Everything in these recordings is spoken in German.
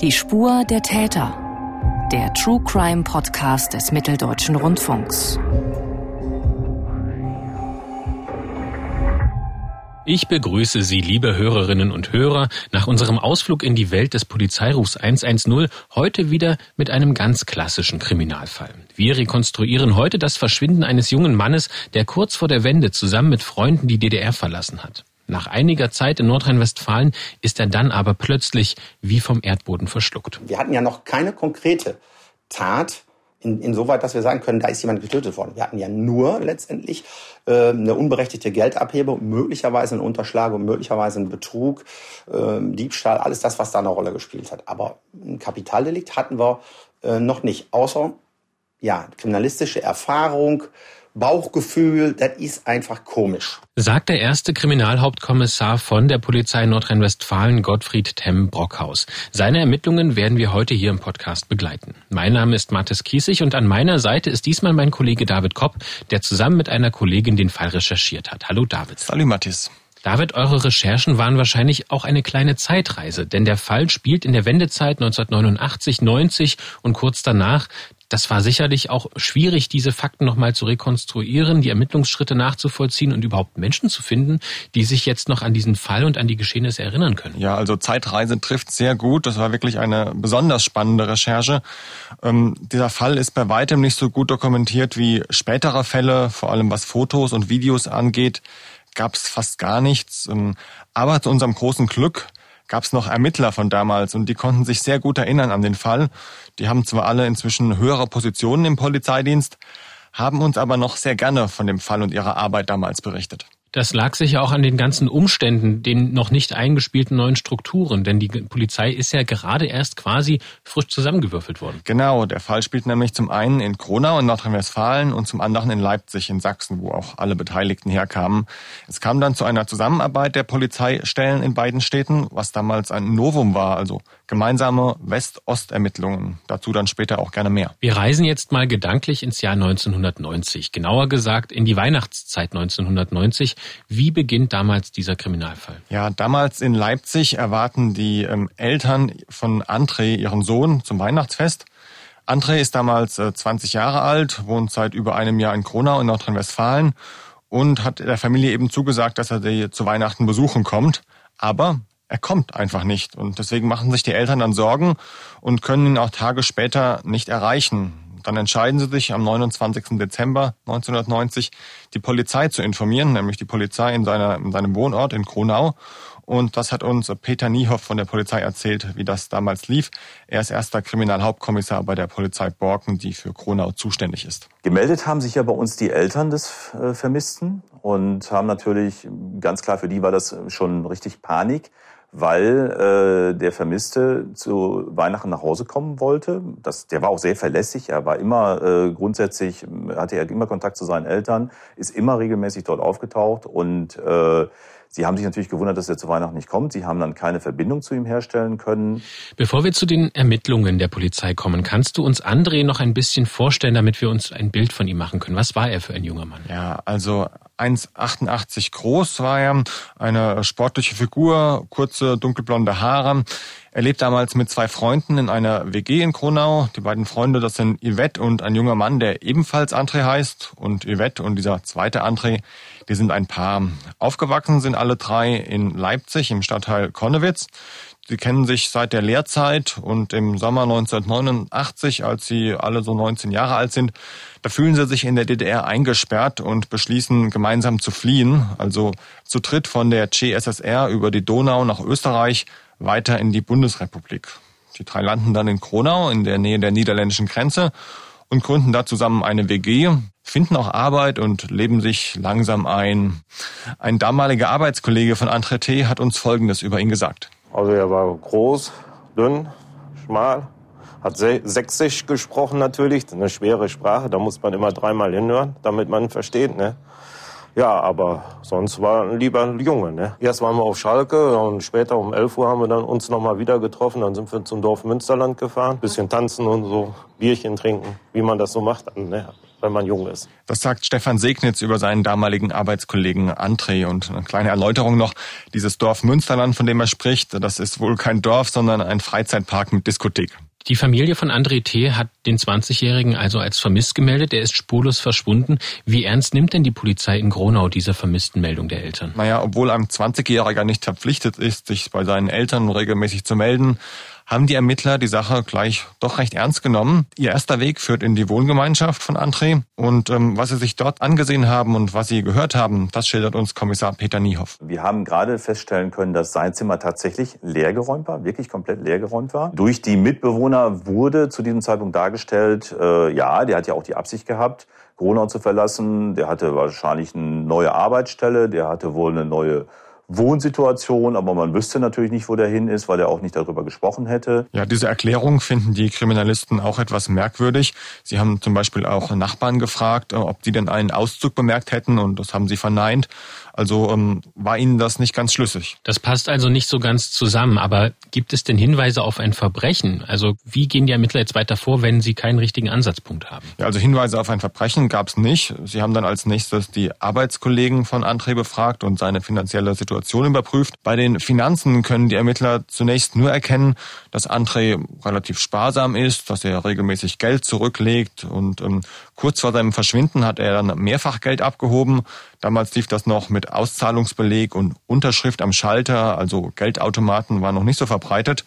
Die Spur der Täter. Der True Crime Podcast des Mitteldeutschen Rundfunks. Ich begrüße Sie, liebe Hörerinnen und Hörer, nach unserem Ausflug in die Welt des Polizeirufs 110 heute wieder mit einem ganz klassischen Kriminalfall. Wir rekonstruieren heute das Verschwinden eines jungen Mannes, der kurz vor der Wende zusammen mit Freunden die DDR verlassen hat. Nach einiger Zeit in Nordrhein-Westfalen ist er dann aber plötzlich wie vom Erdboden verschluckt. Wir hatten ja noch keine konkrete Tat, in, insoweit, dass wir sagen können, da ist jemand getötet worden. Wir hatten ja nur letztendlich äh, eine unberechtigte Geldabhebung, möglicherweise eine Unterschlagung, möglicherweise einen Betrug, äh, Diebstahl, alles das, was da eine Rolle gespielt hat. Aber ein Kapitaldelikt hatten wir äh, noch nicht, außer ja kriminalistische Erfahrung, Bauchgefühl, das ist einfach komisch. Sagt der erste Kriminalhauptkommissar von der Polizei Nordrhein-Westfalen, Gottfried Temm Brockhaus. Seine Ermittlungen werden wir heute hier im Podcast begleiten. Mein Name ist Mathis Kiesig und an meiner Seite ist diesmal mein Kollege David Kopp, der zusammen mit einer Kollegin den Fall recherchiert hat. Hallo David. Hallo Mathis. David, eure Recherchen waren wahrscheinlich auch eine kleine Zeitreise, denn der Fall spielt in der Wendezeit 1989, 90 und kurz danach. Das war sicherlich auch schwierig, diese Fakten nochmal zu rekonstruieren, die Ermittlungsschritte nachzuvollziehen und überhaupt Menschen zu finden, die sich jetzt noch an diesen Fall und an die Geschehnisse erinnern können. Ja, also Zeitreise trifft sehr gut. Das war wirklich eine besonders spannende Recherche. Ähm, dieser Fall ist bei weitem nicht so gut dokumentiert wie spätere Fälle, vor allem was Fotos und Videos angeht gab es fast gar nichts. Ähm, aber zu unserem großen Glück gab es noch Ermittler von damals und die konnten sich sehr gut erinnern an den Fall. Die haben zwar alle inzwischen höhere Positionen im Polizeidienst, haben uns aber noch sehr gerne von dem Fall und ihrer Arbeit damals berichtet. Das lag sicher auch an den ganzen Umständen, den noch nicht eingespielten neuen Strukturen, denn die Polizei ist ja gerade erst quasi frisch zusammengewürfelt worden. Genau, der Fall spielt nämlich zum einen in Kronau in Nordrhein-Westfalen und zum anderen in Leipzig in Sachsen, wo auch alle Beteiligten herkamen. Es kam dann zu einer Zusammenarbeit der Polizeistellen in beiden Städten, was damals ein Novum war, also gemeinsame West-Ost-Ermittlungen. Dazu dann später auch gerne mehr. Wir reisen jetzt mal gedanklich ins Jahr 1990, genauer gesagt in die Weihnachtszeit 1990. Wie beginnt damals dieser Kriminalfall? Ja, damals in Leipzig erwarten die ähm, Eltern von André ihren Sohn zum Weihnachtsfest. André ist damals äh, 20 Jahre alt, wohnt seit über einem Jahr in Kronau in Nordrhein-Westfalen und hat der Familie eben zugesagt, dass er sie zu Weihnachten besuchen kommt. Aber er kommt einfach nicht. Und deswegen machen sich die Eltern dann Sorgen und können ihn auch Tage später nicht erreichen. Dann entscheiden sie sich am 29. Dezember 1990, die Polizei zu informieren, nämlich die Polizei in, seiner, in seinem Wohnort in Kronau. Und das hat uns Peter Niehoff von der Polizei erzählt, wie das damals lief. Er ist erster Kriminalhauptkommissar bei der Polizei Borken, die für Kronau zuständig ist. Gemeldet haben sich ja bei uns die Eltern des äh, Vermissten und haben natürlich, ganz klar für die war das schon richtig Panik weil äh, der Vermisste zu Weihnachten nach Hause kommen wollte. Das, der war auch sehr verlässlich. Er war immer äh, grundsätzlich, hatte er immer Kontakt zu seinen Eltern, ist immer regelmäßig dort aufgetaucht und äh, Sie haben sich natürlich gewundert, dass er zu Weihnachten nicht kommt. Sie haben dann keine Verbindung zu ihm herstellen können. Bevor wir zu den Ermittlungen der Polizei kommen, kannst du uns André noch ein bisschen vorstellen, damit wir uns ein Bild von ihm machen können? Was war er für ein junger Mann? Ja, also 1,88 groß war er, eine sportliche Figur, kurze dunkelblonde Haare. Er lebt damals mit zwei Freunden in einer WG in Kronau. Die beiden Freunde, das sind Yvette und ein junger Mann, der ebenfalls André heißt. Und Yvette und dieser zweite André, die sind ein Paar. Aufgewachsen sind alle drei in Leipzig im Stadtteil Konnewitz. Sie kennen sich seit der Lehrzeit und im Sommer 1989, als sie alle so 19 Jahre alt sind, da fühlen sie sich in der DDR eingesperrt und beschließen gemeinsam zu fliehen, also zu dritt von der CSSR über die Donau nach Österreich weiter in die Bundesrepublik. Die drei landen dann in Kronau in der Nähe der niederländischen Grenze und gründen da zusammen eine WG, finden auch Arbeit und leben sich langsam ein. Ein damaliger Arbeitskollege von André T. hat uns Folgendes über ihn gesagt. Also er war groß, dünn, schmal, hat Sächsisch gesprochen natürlich, eine schwere Sprache, da muss man immer dreimal hinhören, damit man versteht. Ne? Ja, aber sonst war ein lieber Junge. Ne? Erst waren wir auf Schalke und später um 11 Uhr haben wir dann uns nochmal wieder getroffen. Dann sind wir zum Dorf Münsterland gefahren, bisschen tanzen und so, Bierchen trinken, wie man das so macht. Ne? Wenn man jung ist. Das sagt Stefan Segnitz über seinen damaligen Arbeitskollegen André. Und eine kleine Erläuterung noch. Dieses Dorf Münsterland, von dem er spricht, das ist wohl kein Dorf, sondern ein Freizeitpark mit Diskothek. Die Familie von André T. hat den 20-Jährigen also als vermisst gemeldet. Er ist spurlos verschwunden. Wie ernst nimmt denn die Polizei in Gronau diese vermissten Meldung der Eltern? Naja, obwohl ein 20-Jähriger nicht verpflichtet ist, sich bei seinen Eltern regelmäßig zu melden, haben die Ermittler die Sache gleich doch recht ernst genommen. Ihr erster Weg führt in die Wohngemeinschaft von André und ähm, was sie sich dort angesehen haben und was sie gehört haben, das schildert uns Kommissar Peter Niehoff. Wir haben gerade feststellen können, dass sein Zimmer tatsächlich leergeräumt war, wirklich komplett leergeräumt war. Durch die Mitbewohner wurde zu diesem Zeitpunkt dargestellt, äh, ja, der hat ja auch die Absicht gehabt, Gronau zu verlassen. Der hatte wahrscheinlich eine neue Arbeitsstelle, der hatte wohl eine neue Wohnsituation, aber man wüsste natürlich nicht, wo der hin ist, weil er auch nicht darüber gesprochen hätte. Ja, diese Erklärung finden die Kriminalisten auch etwas merkwürdig. Sie haben zum Beispiel auch Nachbarn gefragt, ob sie denn einen Auszug bemerkt hätten und das haben sie verneint. Also ähm, war Ihnen das nicht ganz schlüssig. Das passt also nicht so ganz zusammen. Aber gibt es denn Hinweise auf ein Verbrechen? Also wie gehen die Ermittler jetzt weiter vor, wenn sie keinen richtigen Ansatzpunkt haben? Ja, also Hinweise auf ein Verbrechen gab es nicht. Sie haben dann als nächstes die Arbeitskollegen von André befragt und seine finanzielle Situation überprüft. Bei den Finanzen können die Ermittler zunächst nur erkennen, dass André relativ sparsam ist, dass er regelmäßig Geld zurücklegt und ähm, kurz vor seinem Verschwinden hat er dann mehrfach Geld abgehoben. Damals lief das noch mit Auszahlungsbeleg und Unterschrift am Schalter, also Geldautomaten waren noch nicht so verbreitet.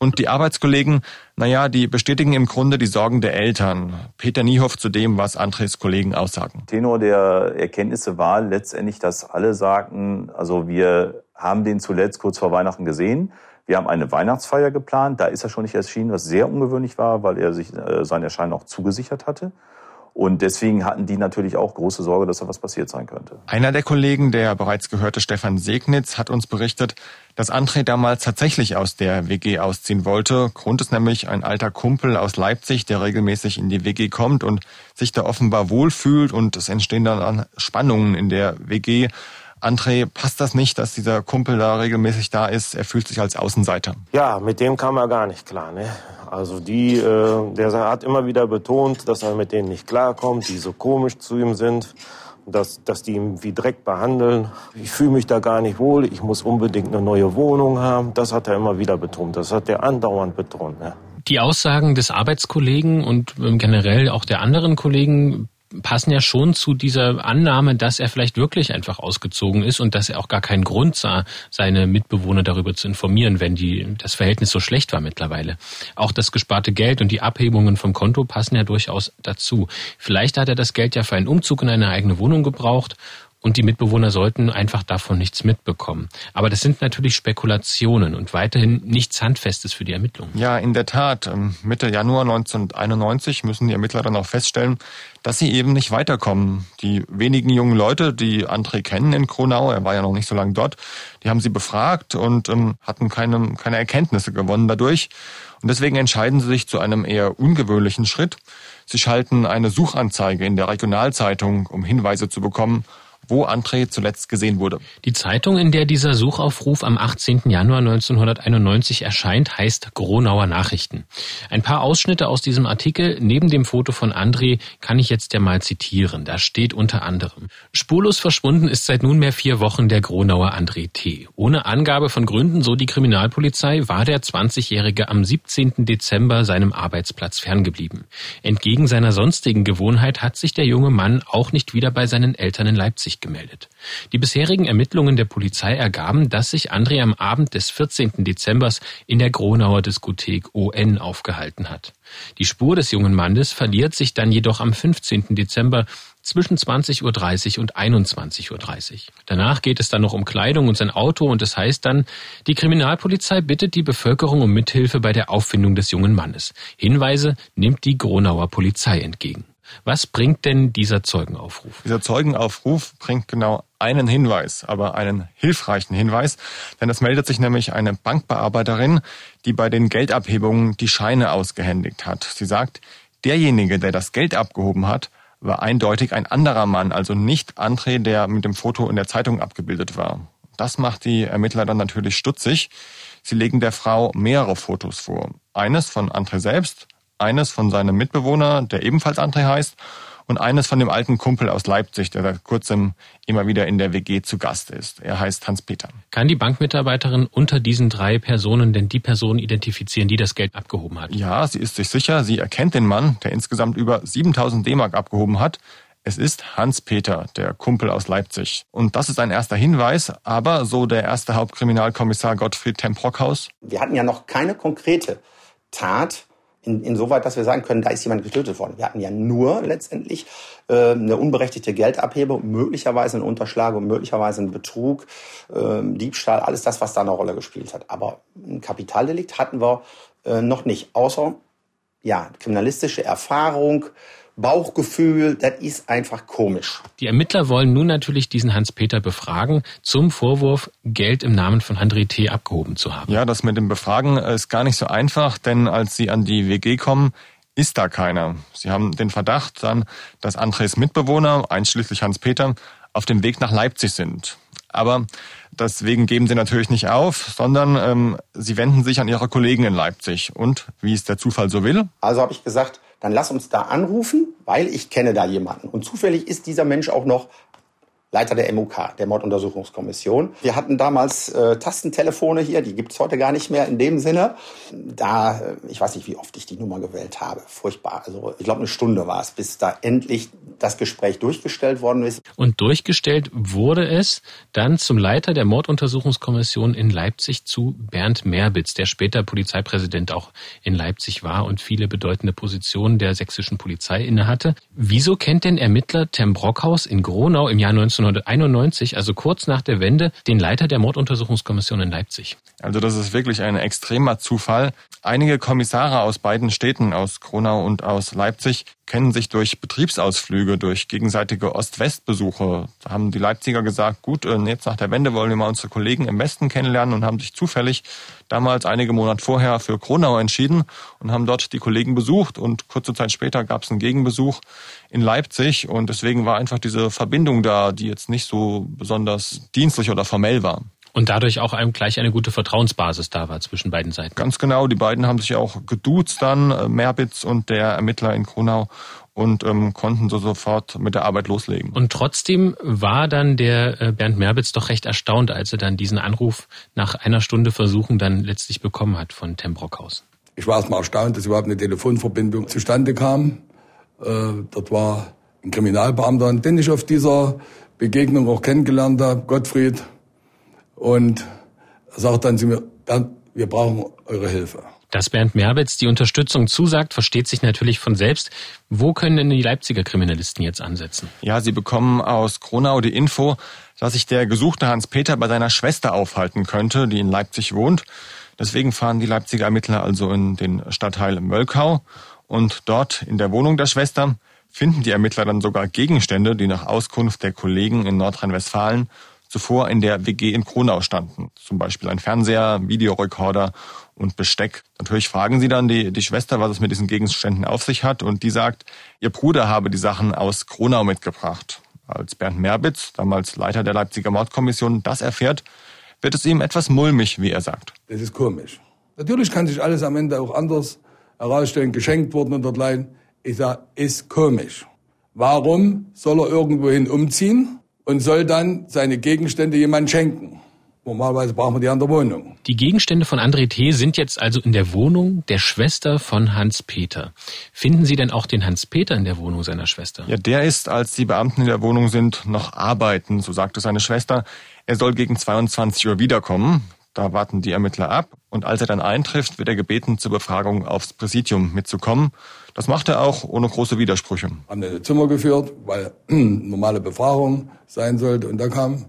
Und die Arbeitskollegen, naja, die bestätigen im Grunde die Sorgen der Eltern. Peter Niehoff zu dem, was Andres Kollegen aussagen. Tenor der Erkenntnisse war letztendlich, dass alle sagten, also wir haben den zuletzt kurz vor Weihnachten gesehen. Wir haben eine Weihnachtsfeier geplant. Da ist er schon nicht erschienen, was sehr ungewöhnlich war, weil er sich äh, sein Erscheinen auch zugesichert hatte. Und deswegen hatten die natürlich auch große Sorge, dass da was passiert sein könnte. Einer der Kollegen, der bereits gehörte Stefan Segnitz, hat uns berichtet, dass André damals tatsächlich aus der WG ausziehen wollte. Grund ist nämlich ein alter Kumpel aus Leipzig, der regelmäßig in die WG kommt und sich da offenbar wohlfühlt und es entstehen dann Spannungen in der WG. André, passt das nicht, dass dieser Kumpel da regelmäßig da ist? Er fühlt sich als Außenseiter. Ja, mit dem kam er gar nicht klar. Ne? Also die, äh, der hat immer wieder betont, dass er mit denen nicht klarkommt, die so komisch zu ihm sind, dass, dass die ihn wie Dreck behandeln. Ich fühle mich da gar nicht wohl, ich muss unbedingt eine neue Wohnung haben. Das hat er immer wieder betont, das hat er andauernd betont. Ne? Die Aussagen des Arbeitskollegen und ähm, generell auch der anderen Kollegen passen ja schon zu dieser Annahme, dass er vielleicht wirklich einfach ausgezogen ist und dass er auch gar keinen Grund sah, seine Mitbewohner darüber zu informieren, wenn die, das Verhältnis so schlecht war mittlerweile. Auch das gesparte Geld und die Abhebungen vom Konto passen ja durchaus dazu. Vielleicht hat er das Geld ja für einen Umzug in eine eigene Wohnung gebraucht und die Mitbewohner sollten einfach davon nichts mitbekommen. Aber das sind natürlich Spekulationen und weiterhin nichts Handfestes für die Ermittlungen. Ja, in der Tat. Ähm, Mitte Januar 1991 müssen die Ermittler dann auch feststellen, dass sie eben nicht weiterkommen. Die wenigen jungen Leute, die André kennen in Kronau, er war ja noch nicht so lange dort, die haben sie befragt und ähm, hatten keine, keine Erkenntnisse gewonnen dadurch. Und deswegen entscheiden sie sich zu einem eher ungewöhnlichen Schritt. Sie schalten eine Suchanzeige in der Regionalzeitung, um Hinweise zu bekommen, wo André zuletzt gesehen wurde. Die Zeitung, in der dieser Suchaufruf am 18. Januar 1991 erscheint, heißt Gronauer Nachrichten. Ein paar Ausschnitte aus diesem Artikel neben dem Foto von André kann ich jetzt ja mal zitieren. Da steht unter anderem, spurlos verschwunden ist seit nunmehr vier Wochen der Gronauer André T. Ohne Angabe von Gründen, so die Kriminalpolizei, war der 20-Jährige am 17. Dezember seinem Arbeitsplatz ferngeblieben. Entgegen seiner sonstigen Gewohnheit hat sich der junge Mann auch nicht wieder bei seinen Eltern in Leipzig gemeldet. Die bisherigen Ermittlungen der Polizei ergaben, dass sich André am Abend des 14. Dezembers in der Gronauer Diskothek ON aufgehalten hat. Die Spur des jungen Mannes verliert sich dann jedoch am 15. Dezember zwischen 20.30 Uhr und 21.30 Uhr. Danach geht es dann noch um Kleidung und sein Auto und es das heißt dann, die Kriminalpolizei bittet die Bevölkerung um Mithilfe bei der Auffindung des jungen Mannes. Hinweise nimmt die Gronauer Polizei entgegen. Was bringt denn dieser Zeugenaufruf? Dieser Zeugenaufruf bringt genau einen Hinweis, aber einen hilfreichen Hinweis, denn es meldet sich nämlich eine Bankbearbeiterin, die bei den Geldabhebungen die Scheine ausgehändigt hat. Sie sagt, derjenige, der das Geld abgehoben hat, war eindeutig ein anderer Mann, also nicht André, der mit dem Foto in der Zeitung abgebildet war. Das macht die Ermittler dann natürlich stutzig. Sie legen der Frau mehrere Fotos vor. Eines von André selbst, eines von seinem Mitbewohner, der ebenfalls André heißt, und eines von dem alten Kumpel aus Leipzig, der seit kurzem immer wieder in der WG zu Gast ist. Er heißt Hans-Peter. Kann die Bankmitarbeiterin unter diesen drei Personen denn die Person identifizieren, die das Geld abgehoben hat? Ja, sie ist sich sicher. Sie erkennt den Mann, der insgesamt über 7000 D-Mark abgehoben hat. Es ist Hans-Peter, der Kumpel aus Leipzig. Und das ist ein erster Hinweis, aber so der erste Hauptkriminalkommissar Gottfried Temprockhaus. Wir hatten ja noch keine konkrete Tat, in, insoweit, dass wir sagen können, da ist jemand getötet worden. Wir hatten ja nur letztendlich äh, eine unberechtigte Geldabhebung, möglicherweise eine Unterschlagung, möglicherweise ein Betrug, äh, Diebstahl, alles das, was da eine Rolle gespielt hat. Aber ein Kapitaldelikt hatten wir äh, noch nicht, außer ja, kriminalistische Erfahrung, Bauchgefühl, das ist einfach komisch. Die Ermittler wollen nun natürlich diesen Hans-Peter befragen zum Vorwurf, Geld im Namen von André T. abgehoben zu haben. Ja, das mit dem Befragen ist gar nicht so einfach, denn als sie an die WG kommen, ist da keiner. Sie haben den Verdacht dann, dass Andres Mitbewohner, einschließlich Hans-Peter, auf dem Weg nach Leipzig sind. Aber deswegen geben sie natürlich nicht auf, sondern ähm, sie wenden sich an ihre Kollegen in Leipzig. Und wie es der Zufall so will? Also habe ich gesagt, dann lass uns da anrufen, weil ich kenne da jemanden. Und zufällig ist dieser Mensch auch noch Leiter der MOK, der Morduntersuchungskommission. Wir hatten damals äh, Tastentelefone hier, die gibt's heute gar nicht mehr in dem Sinne. Da, äh, ich weiß nicht, wie oft ich die Nummer gewählt habe. Furchtbar. Also ich glaube, eine Stunde war es, bis da endlich das Gespräch durchgestellt worden ist. Und durchgestellt wurde es dann zum Leiter der Morduntersuchungskommission in Leipzig zu Bernd Merbitz, der später Polizeipräsident auch in Leipzig war und viele bedeutende Positionen der sächsischen Polizei innehatte. Wieso kennt denn Ermittler Tem Brockhaus in Gronau im Jahr 19 1991, also kurz nach der Wende, den Leiter der Morduntersuchungskommission in Leipzig. Also das ist wirklich ein extremer Zufall. Einige Kommissare aus beiden Städten, aus Kronau und aus Leipzig, kennen sich durch Betriebsausflüge, durch gegenseitige Ost-West-Besuche. Da haben die Leipziger gesagt, gut, äh, jetzt nach der Wende wollen wir mal unsere Kollegen im Westen kennenlernen und haben sich zufällig damals einige Monate vorher für Kronau entschieden und haben dort die Kollegen besucht und kurze Zeit später gab es einen Gegenbesuch in Leipzig und deswegen war einfach diese Verbindung da, die jetzt nicht so besonders dienstlich oder formell war. Und dadurch auch einem gleich eine gute Vertrauensbasis da war zwischen beiden Seiten. Ganz genau, die beiden haben sich auch geduzt dann, äh, Merbitz und der Ermittler in Kronau und ähm, konnten so sofort mit der Arbeit loslegen. Und trotzdem war dann der äh, Bernd Merbitz doch recht erstaunt, als er dann diesen Anruf nach einer Stunde Versuchen dann letztlich bekommen hat von Brockhausen. Ich war erstmal erstaunt, dass überhaupt eine Telefonverbindung zustande kam. Äh, dort war ein Kriminalbeamter, den ich auf dieser Begegnung auch kennengelernt habe, Gottfried. Und sagt dann zu mir, Bernd, wir brauchen eure Hilfe. Dass Bernd Merbitz die Unterstützung zusagt, versteht sich natürlich von selbst. Wo können denn die Leipziger Kriminalisten jetzt ansetzen? Ja, sie bekommen aus Kronau die Info, dass sich der gesuchte Hans-Peter bei seiner Schwester aufhalten könnte, die in Leipzig wohnt. Deswegen fahren die Leipziger Ermittler also in den Stadtteil Mölkau und dort in der Wohnung der Schwester finden die Ermittler dann sogar Gegenstände, die nach Auskunft der Kollegen in Nordrhein-Westfalen zuvor in der WG in Kronau standen. Zum Beispiel ein Fernseher, Videorekorder und Besteck. Natürlich fragen sie dann die, die Schwester, was es mit diesen Gegenständen auf sich hat und die sagt, ihr Bruder habe die Sachen aus Kronau mitgebracht. Als Bernd Merbitz, damals Leiter der Leipziger Mordkommission, das erfährt, wird es ihm etwas mulmig, wie er sagt. Das ist komisch. Natürlich kann sich alles am Ende auch anders herausstellen, geschenkt worden und dergleichen. Ich sage, ist komisch. Warum soll er irgendwohin umziehen und soll dann seine Gegenstände jemand schenken? Normalerweise brauchen wir die an der Wohnung. Die Gegenstände von André T. sind jetzt also in der Wohnung der Schwester von Hans-Peter. Finden Sie denn auch den Hans-Peter in der Wohnung seiner Schwester? Ja, der ist, als die Beamten in der Wohnung sind, noch arbeiten, so sagte seine Schwester. Er soll gegen 22 Uhr wiederkommen. Da warten die Ermittler ab. Und als er dann eintrifft, wird er gebeten, zur Befragung aufs Präsidium mitzukommen. Das macht er auch ohne große Widersprüche. Haben ein Zimmer geführt, weil normale Befragung sein sollte. Und da kam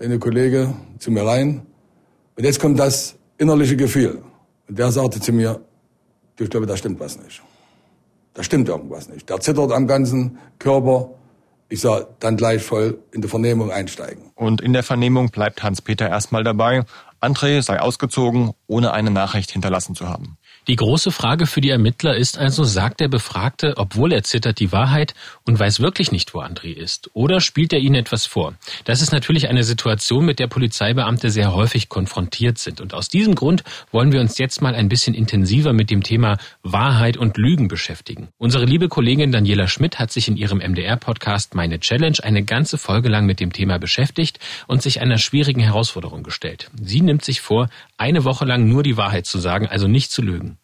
eine Kollege zu mir rein. Und jetzt kommt das innerliche Gefühl. Und der sagte zu mir, du, ich glaube, da stimmt was nicht. Da stimmt irgendwas nicht. Der zittert am ganzen Körper. Ich sah dann gleich voll in die Vernehmung einsteigen. Und in der Vernehmung bleibt Hans-Peter erstmal dabei. André sei ausgezogen, ohne eine Nachricht hinterlassen zu haben. Die große Frage für die Ermittler ist also, sagt der Befragte, obwohl er zittert, die Wahrheit und weiß wirklich nicht, wo André ist? Oder spielt er ihnen etwas vor? Das ist natürlich eine Situation, mit der Polizeibeamte sehr häufig konfrontiert sind. Und aus diesem Grund wollen wir uns jetzt mal ein bisschen intensiver mit dem Thema Wahrheit und Lügen beschäftigen. Unsere liebe Kollegin Daniela Schmidt hat sich in ihrem MDR-Podcast Meine Challenge eine ganze Folge lang mit dem Thema beschäftigt und sich einer schwierigen Herausforderung gestellt. Sie nimmt sich vor, eine Woche lang nur die Wahrheit zu sagen, also nicht zu lügen.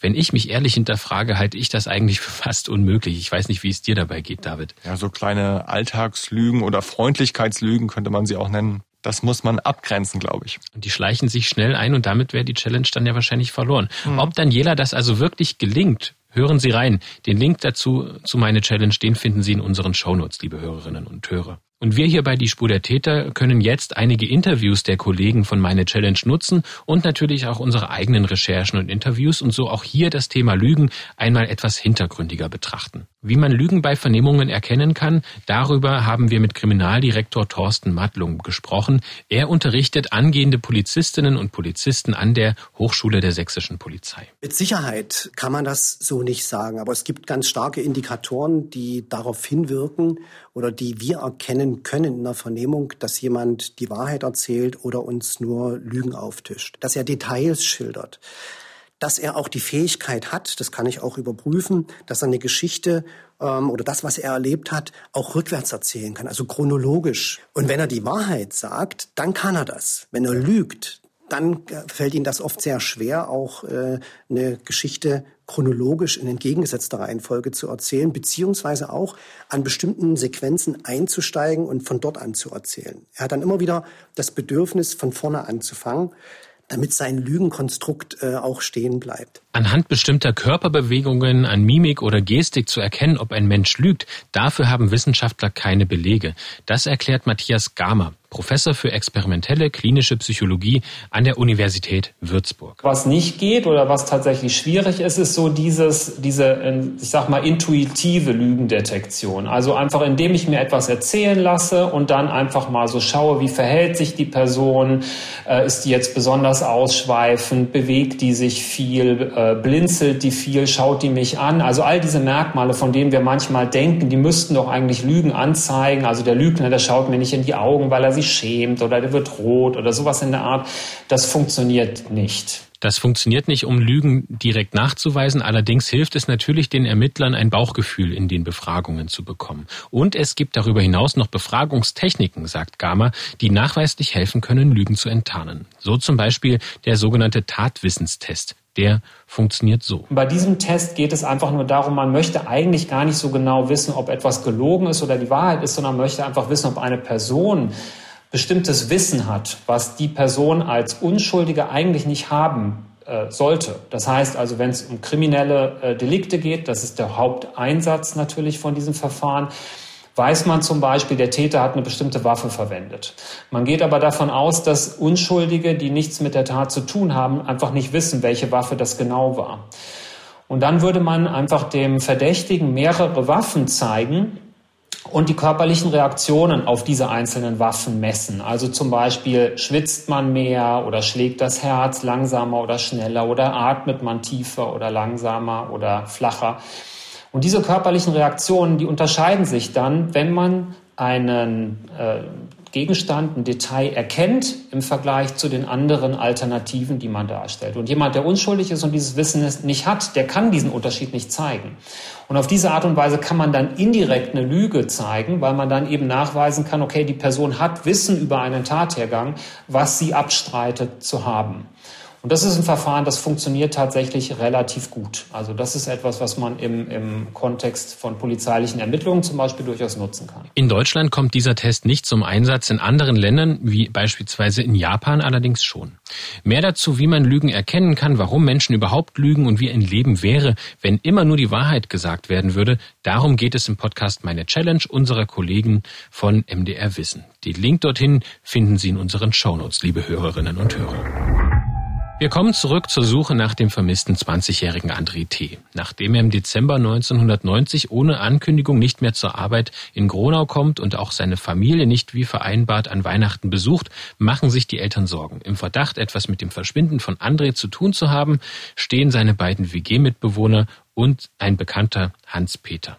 Wenn ich mich ehrlich hinterfrage, halte ich das eigentlich für fast unmöglich. Ich weiß nicht, wie es dir dabei geht, David. Ja, so kleine Alltagslügen oder Freundlichkeitslügen könnte man sie auch nennen. Das muss man abgrenzen, glaube ich. Und die schleichen sich schnell ein und damit wäre die Challenge dann ja wahrscheinlich verloren. Mhm. Ob Daniela das also wirklich gelingt, hören Sie rein. Den Link dazu zu meine Challenge, den finden Sie in unseren Shownotes, liebe Hörerinnen und Hörer. Und wir hier bei Die Spur der Täter können jetzt einige Interviews der Kollegen von Meine Challenge nutzen und natürlich auch unsere eigenen Recherchen und Interviews und so auch hier das Thema Lügen einmal etwas hintergründiger betrachten. Wie man Lügen bei Vernehmungen erkennen kann, darüber haben wir mit Kriminaldirektor Thorsten Mattlung gesprochen. Er unterrichtet angehende Polizistinnen und Polizisten an der Hochschule der sächsischen Polizei. Mit Sicherheit kann man das so nicht sagen, aber es gibt ganz starke Indikatoren, die darauf hinwirken oder die wir erkennen können in der Vernehmung, dass jemand die Wahrheit erzählt oder uns nur Lügen auftischt, dass er Details schildert dass er auch die Fähigkeit hat, das kann ich auch überprüfen, dass er eine Geschichte ähm, oder das, was er erlebt hat, auch rückwärts erzählen kann, also chronologisch. Und wenn er die Wahrheit sagt, dann kann er das. Wenn er lügt, dann fällt ihm das oft sehr schwer, auch äh, eine Geschichte chronologisch in entgegengesetzter Reihenfolge zu erzählen, beziehungsweise auch an bestimmten Sequenzen einzusteigen und von dort an zu erzählen. Er hat dann immer wieder das Bedürfnis, von vorne anzufangen damit sein Lügenkonstrukt äh, auch stehen bleibt. Anhand bestimmter Körperbewegungen, an Mimik oder Gestik zu erkennen, ob ein Mensch lügt, dafür haben Wissenschaftler keine Belege. Das erklärt Matthias Gamer, Professor für experimentelle klinische Psychologie an der Universität Würzburg. Was nicht geht oder was tatsächlich schwierig ist, ist so dieses, diese, ähm, ich sag mal, intuitive Lügendetektion. Also einfach, indem ich mir etwas erzählen lasse und dann einfach mal so schaue, wie verhält sich die Person, äh, ist die jetzt besonders ausschweifend, bewegt die sich viel, äh, blinzelt die viel, schaut die mich an. Also all diese Merkmale, von denen wir manchmal denken, die müssten doch eigentlich Lügen anzeigen. Also der Lügner, der schaut mir nicht in die Augen, weil er sich schämt oder der wird rot oder sowas in der Art. Das funktioniert nicht. Das funktioniert nicht, um Lügen direkt nachzuweisen. Allerdings hilft es natürlich den Ermittlern, ein Bauchgefühl in den Befragungen zu bekommen. Und es gibt darüber hinaus noch Befragungstechniken, sagt Gama, die nachweislich helfen können, Lügen zu enttarnen. So zum Beispiel der sogenannte Tatwissenstest. Der funktioniert so. Bei diesem Test geht es einfach nur darum, man möchte eigentlich gar nicht so genau wissen, ob etwas gelogen ist oder die Wahrheit ist, sondern möchte einfach wissen, ob eine Person bestimmtes Wissen hat, was die Person als Unschuldige eigentlich nicht haben äh, sollte. Das heißt also, wenn es um kriminelle äh, Delikte geht, das ist der Haupteinsatz natürlich von diesem Verfahren, weiß man zum Beispiel, der Täter hat eine bestimmte Waffe verwendet. Man geht aber davon aus, dass Unschuldige, die nichts mit der Tat zu tun haben, einfach nicht wissen, welche Waffe das genau war. Und dann würde man einfach dem Verdächtigen mehrere Waffen zeigen, und die körperlichen Reaktionen auf diese einzelnen Waffen messen. Also zum Beispiel schwitzt man mehr oder schlägt das Herz langsamer oder schneller oder atmet man tiefer oder langsamer oder flacher. Und diese körperlichen Reaktionen, die unterscheiden sich dann, wenn man einen äh, Gegenstand, ein Detail erkennt im Vergleich zu den anderen Alternativen, die man darstellt. Und jemand, der unschuldig ist und dieses Wissen nicht hat, der kann diesen Unterschied nicht zeigen. Und auf diese Art und Weise kann man dann indirekt eine Lüge zeigen, weil man dann eben nachweisen kann, okay, die Person hat Wissen über einen Tathergang, was sie abstreitet zu haben. Und das ist ein Verfahren, das funktioniert tatsächlich relativ gut. Also das ist etwas, was man im, im Kontext von polizeilichen Ermittlungen zum Beispiel durchaus nutzen kann. In Deutschland kommt dieser Test nicht zum Einsatz, in anderen Ländern, wie beispielsweise in Japan allerdings schon. Mehr dazu, wie man Lügen erkennen kann, warum Menschen überhaupt lügen und wie ein Leben wäre, wenn immer nur die Wahrheit gesagt werden würde, darum geht es im Podcast Meine Challenge unserer Kollegen von MDR Wissen. Den Link dorthin finden Sie in unseren Shownotes, liebe Hörerinnen und Hörer. Wir kommen zurück zur Suche nach dem vermissten 20-jährigen André T. Nachdem er im Dezember 1990 ohne Ankündigung nicht mehr zur Arbeit in Gronau kommt und auch seine Familie nicht wie vereinbart an Weihnachten besucht, machen sich die Eltern Sorgen. Im Verdacht, etwas mit dem Verschwinden von André zu tun zu haben, stehen seine beiden WG-Mitbewohner und ein Bekannter Hans-Peter.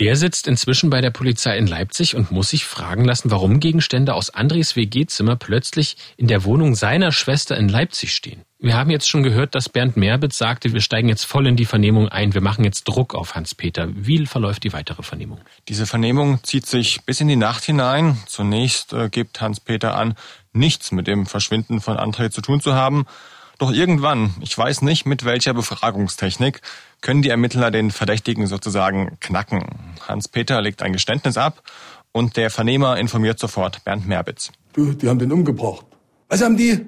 Der sitzt inzwischen bei der Polizei in Leipzig und muss sich fragen lassen, warum Gegenstände aus Andres WG-Zimmer plötzlich in der Wohnung seiner Schwester in Leipzig stehen. Wir haben jetzt schon gehört, dass Bernd Merbitz sagte, wir steigen jetzt voll in die Vernehmung ein, wir machen jetzt Druck auf Hans-Peter. Wie verläuft die weitere Vernehmung? Diese Vernehmung zieht sich bis in die Nacht hinein. Zunächst äh, gibt Hans-Peter an, nichts mit dem Verschwinden von André zu tun zu haben. Doch irgendwann, ich weiß nicht mit welcher Befragungstechnik, können die Ermittler den Verdächtigen sozusagen knacken. Hans-Peter legt ein Geständnis ab und der Vernehmer informiert sofort Bernd Merbitz. Du, die haben den umgebracht. Was haben die?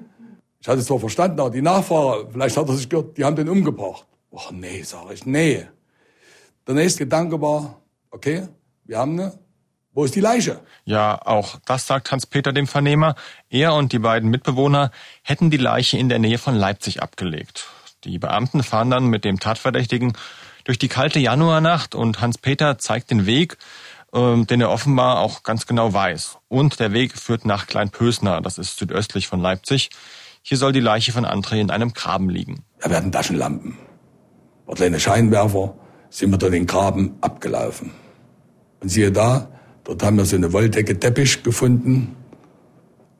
Ich hatte es zwar verstanden, aber die Nachfahrer, vielleicht hat er sich gehört, die haben den umgebracht. Och nee, sage ich, nee. Der nächste Gedanke war, okay, wir haben eine, wo ist die Leiche? Ja, auch das sagt Hans-Peter dem Vernehmer. Er und die beiden Mitbewohner hätten die Leiche in der Nähe von Leipzig abgelegt. Die Beamten fahren dann mit dem Tatverdächtigen durch die kalte Januarnacht und Hans-Peter zeigt den Weg, äh, den er offenbar auch ganz genau weiß. Und der Weg führt nach Kleinpösner, das ist südöstlich von Leipzig. Hier soll die Leiche von André in einem Graben liegen. Da werden Taschenlampen. Dort kleine Scheinwerfer sind wir durch den Graben abgelaufen. Und siehe da, dort haben wir so eine Wolldecke Teppich gefunden.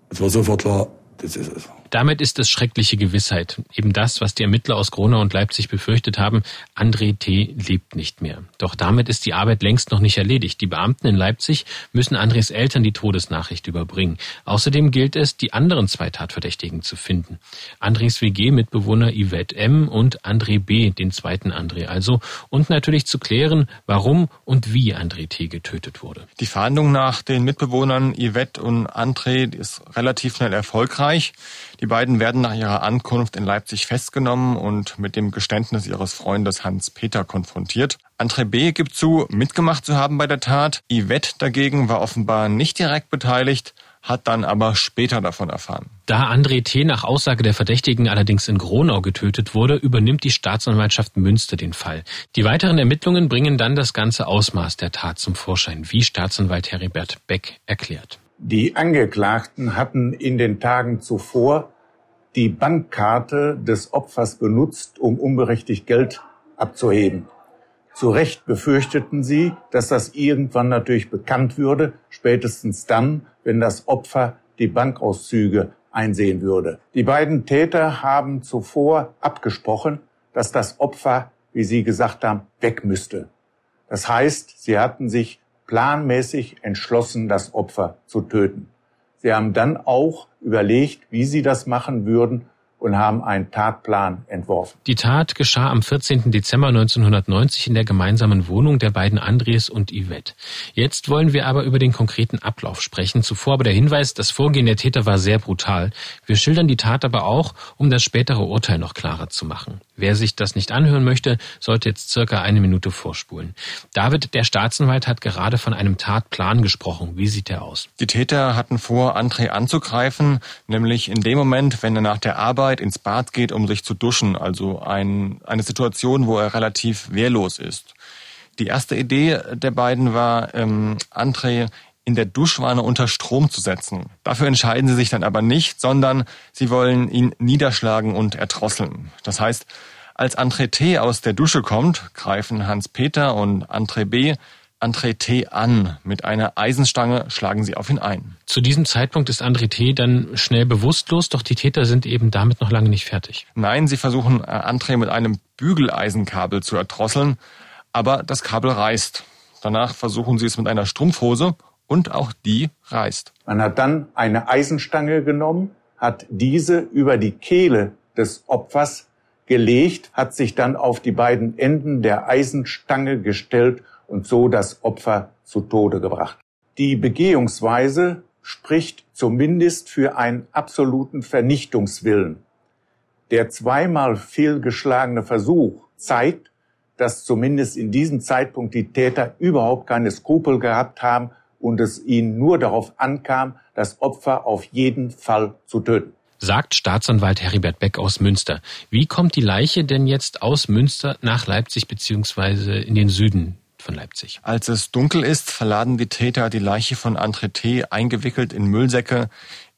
Es war sofort klar, das ist es. Damit ist es schreckliche Gewissheit. Eben das, was die Ermittler aus Gronau und Leipzig befürchtet haben. André T. lebt nicht mehr. Doch damit ist die Arbeit längst noch nicht erledigt. Die Beamten in Leipzig müssen Andres Eltern die Todesnachricht überbringen. Außerdem gilt es, die anderen zwei Tatverdächtigen zu finden. Andres WG-Mitbewohner Yvette M. und André B., den zweiten André also. Und natürlich zu klären, warum und wie André T. getötet wurde. Die Fahndung nach den Mitbewohnern Yvette und André ist relativ schnell erfolgreich. Die beiden werden nach ihrer Ankunft in Leipzig festgenommen und mit dem Geständnis ihres Freundes Hans Peter konfrontiert. André B. gibt zu, mitgemacht zu haben bei der Tat. Yvette dagegen war offenbar nicht direkt beteiligt, hat dann aber später davon erfahren. Da André T. nach Aussage der Verdächtigen allerdings in Gronau getötet wurde, übernimmt die Staatsanwaltschaft Münster den Fall. Die weiteren Ermittlungen bringen dann das ganze Ausmaß der Tat zum Vorschein, wie Staatsanwalt Heribert Beck erklärt. Die Angeklagten hatten in den Tagen zuvor die Bankkarte des Opfers benutzt, um unberechtigt Geld abzuheben. Zu Recht befürchteten sie, dass das irgendwann natürlich bekannt würde, spätestens dann, wenn das Opfer die Bankauszüge einsehen würde. Die beiden Täter haben zuvor abgesprochen, dass das Opfer, wie sie gesagt haben, weg müsste. Das heißt, sie hatten sich planmäßig entschlossen, das Opfer zu töten. Sie haben dann auch überlegt, wie sie das machen würden und haben einen Tatplan entworfen. Die Tat geschah am 14. Dezember 1990 in der gemeinsamen Wohnung der beiden Andres und Yvette. Jetzt wollen wir aber über den konkreten Ablauf sprechen. Zuvor aber der Hinweis, das Vorgehen der Täter war sehr brutal. Wir schildern die Tat aber auch, um das spätere Urteil noch klarer zu machen. Wer sich das nicht anhören möchte, sollte jetzt circa eine Minute vorspulen. David, der Staatsanwalt, hat gerade von einem Tatplan gesprochen. Wie sieht der aus? Die Täter hatten vor, André anzugreifen, nämlich in dem Moment, wenn er nach der Arbeit ins Bad geht, um sich zu duschen. Also ein, eine Situation, wo er relativ wehrlos ist. Die erste Idee der beiden war, ähm, André in der Duschwanne unter Strom zu setzen. Dafür entscheiden sie sich dann aber nicht, sondern sie wollen ihn niederschlagen und erdrosseln. Das heißt, als André T. aus der Dusche kommt, greifen Hans-Peter und André B. André T. an. Mit einer Eisenstange schlagen sie auf ihn ein. Zu diesem Zeitpunkt ist André T. dann schnell bewusstlos, doch die Täter sind eben damit noch lange nicht fertig. Nein, sie versuchen äh, André mit einem Bügeleisenkabel zu erdrosseln, aber das Kabel reißt. Danach versuchen sie es mit einer Strumpfhose und auch die reißt. Man hat dann eine Eisenstange genommen, hat diese über die Kehle des Opfers gelegt, hat sich dann auf die beiden Enden der Eisenstange gestellt und so das Opfer zu Tode gebracht. Die Begehungsweise spricht zumindest für einen absoluten Vernichtungswillen. Der zweimal fehlgeschlagene Versuch zeigt, dass zumindest in diesem Zeitpunkt die Täter überhaupt keine Skrupel gehabt haben und es ihnen nur darauf ankam, das Opfer auf jeden Fall zu töten. sagt Staatsanwalt Heribert Beck aus Münster. Wie kommt die Leiche denn jetzt aus Münster nach Leipzig beziehungsweise in den Süden von Leipzig? Als es dunkel ist, verladen die Täter die Leiche von André T. eingewickelt in Müllsäcke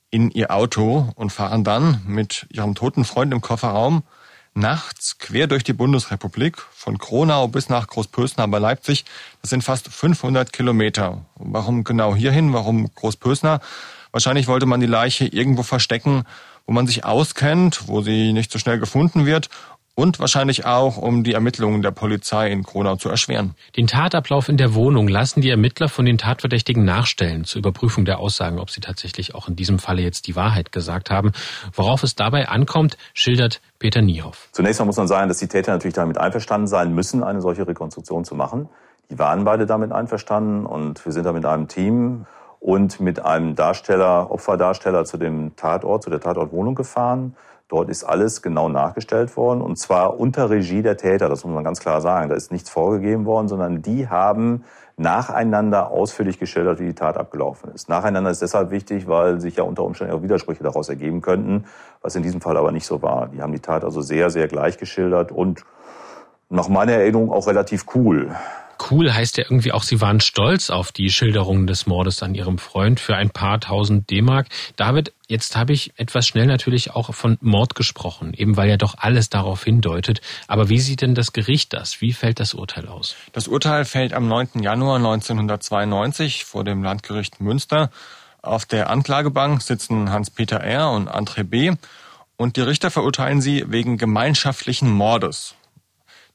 in ihr Auto und fahren dann mit ihrem toten Freund im Kofferraum nachts quer durch die Bundesrepublik von Kronau bis nach Großpösner bei Leipzig. Das sind fast 500 Kilometer. Warum genau hierhin? Warum Großpösner? Wahrscheinlich wollte man die Leiche irgendwo verstecken, wo man sich auskennt, wo sie nicht so schnell gefunden wird und wahrscheinlich auch, um die Ermittlungen der Polizei in Kronau zu erschweren. Den Tatablauf in der Wohnung lassen die Ermittler von den Tatverdächtigen nachstellen zur Überprüfung der Aussagen, ob sie tatsächlich auch in diesem Falle jetzt die Wahrheit gesagt haben. Worauf es dabei ankommt, schildert Peter Niehoff. Zunächst mal muss man sagen, dass die Täter natürlich damit einverstanden sein müssen, eine solche Rekonstruktion zu machen. Die waren beide damit einverstanden und wir sind da mit einem Team und mit einem Darsteller, Opferdarsteller zu dem Tatort, zu der Tatortwohnung gefahren Dort ist alles genau nachgestellt worden und zwar unter Regie der Täter, das muss man ganz klar sagen. Da ist nichts vorgegeben worden, sondern die haben nacheinander ausführlich geschildert, wie die Tat abgelaufen ist. Nacheinander ist deshalb wichtig, weil sich ja unter Umständen auch Widersprüche daraus ergeben könnten, was in diesem Fall aber nicht so war. Die haben die Tat also sehr, sehr gleich geschildert und nach meiner Erinnerung auch relativ cool cool heißt ja irgendwie auch, Sie waren stolz auf die Schilderungen des Mordes an Ihrem Freund für ein paar tausend D-Mark. David, jetzt habe ich etwas schnell natürlich auch von Mord gesprochen, eben weil ja doch alles darauf hindeutet. Aber wie sieht denn das Gericht das? Wie fällt das Urteil aus? Das Urteil fällt am 9. Januar 1992 vor dem Landgericht Münster. Auf der Anklagebank sitzen Hans-Peter R. und André B. Und die Richter verurteilen sie wegen gemeinschaftlichen Mordes.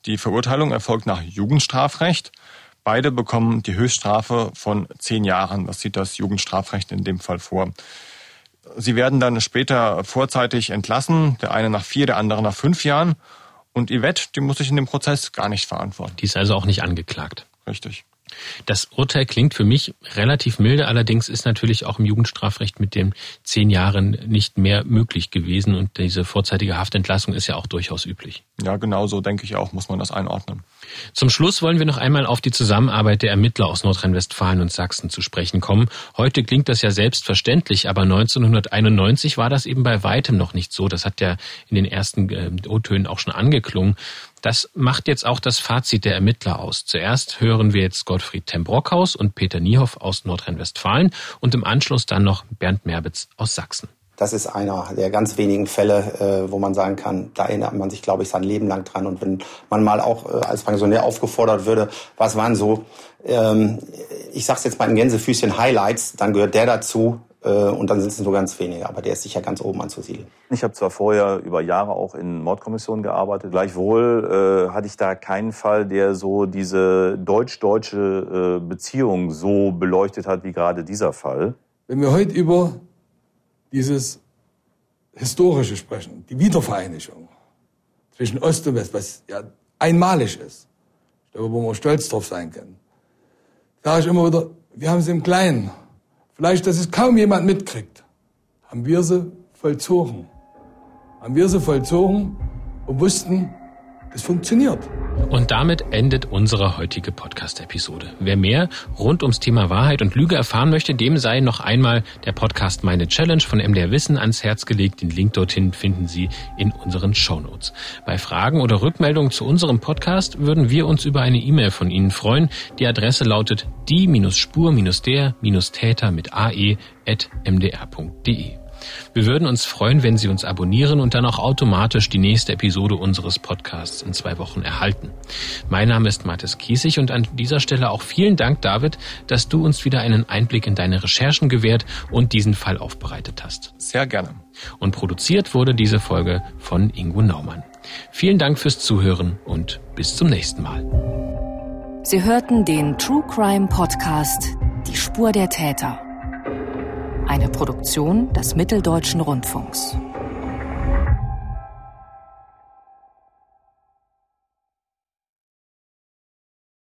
Die Verurteilung erfolgt nach Jugendstrafrecht. Beide bekommen die Höchststrafe von zehn Jahren. Das sieht das Jugendstrafrecht in dem Fall vor. Sie werden dann später vorzeitig entlassen, der eine nach vier, der andere nach fünf Jahren. Und Yvette, die muss sich in dem Prozess gar nicht verantworten. Die ist also auch nicht angeklagt. Richtig. Das Urteil klingt für mich relativ milde, allerdings ist natürlich auch im Jugendstrafrecht mit den zehn Jahren nicht mehr möglich gewesen und diese vorzeitige Haftentlassung ist ja auch durchaus üblich. Ja, genau so denke ich auch, muss man das einordnen. Zum Schluss wollen wir noch einmal auf die Zusammenarbeit der Ermittler aus Nordrhein-Westfalen und Sachsen zu sprechen kommen. Heute klingt das ja selbstverständlich, aber 1991 war das eben bei weitem noch nicht so. Das hat ja in den ersten äh, O-Tönen auch schon angeklungen. Das macht jetzt auch das Fazit der Ermittler aus. Zuerst hören wir jetzt Gottfried Tembrockhaus und Peter Niehoff aus Nordrhein-Westfalen und im Anschluss dann noch Bernd Merbitz aus Sachsen. Das ist einer der ganz wenigen Fälle, äh, wo man sagen kann, da erinnert man sich, glaube ich, sein Leben lang dran. Und wenn man mal auch äh, als Pensionär aufgefordert würde, was waren so, ähm, ich sag's jetzt mal in Gänsefüßchen Highlights, dann gehört der dazu. Äh, und dann sind es nur ganz wenige, aber der ist sicher ganz oben anzusiedeln. Ich habe zwar vorher über Jahre auch in Mordkommissionen gearbeitet, gleichwohl äh, hatte ich da keinen Fall, der so diese deutsch-deutsche äh, Beziehung so beleuchtet hat wie gerade dieser Fall. Wenn wir heute über dieses Historische sprechen, die Wiedervereinigung zwischen Ost und West, was ja einmalig ist, ich glaube, wo wir stolz drauf sein können, sage ich immer wieder, wir haben es im Kleinen, vielleicht, dass es kaum jemand mitkriegt, haben wir sie vollzogen. Haben wir sie vollzogen und wussten, es funktioniert. Und damit endet unsere heutige Podcast-Episode. Wer mehr rund ums Thema Wahrheit und Lüge erfahren möchte, dem sei noch einmal der Podcast Meine Challenge von MDR Wissen ans Herz gelegt. Den Link dorthin finden Sie in unseren Shownotes. Bei Fragen oder Rückmeldungen zu unserem Podcast würden wir uns über eine E-Mail von Ihnen freuen. Die Adresse lautet die-spur-der-täter mit ae.mdr.de. Wir würden uns freuen, wenn Sie uns abonnieren und dann auch automatisch die nächste Episode unseres Podcasts in zwei Wochen erhalten. Mein Name ist Mathis Kiesig und an dieser Stelle auch vielen Dank, David, dass du uns wieder einen Einblick in deine Recherchen gewährt und diesen Fall aufbereitet hast. Sehr gerne. Und produziert wurde diese Folge von Ingo Naumann. Vielen Dank fürs Zuhören und bis zum nächsten Mal. Sie hörten den True Crime Podcast Die Spur der Täter eine Produktion des Mitteldeutschen Rundfunks.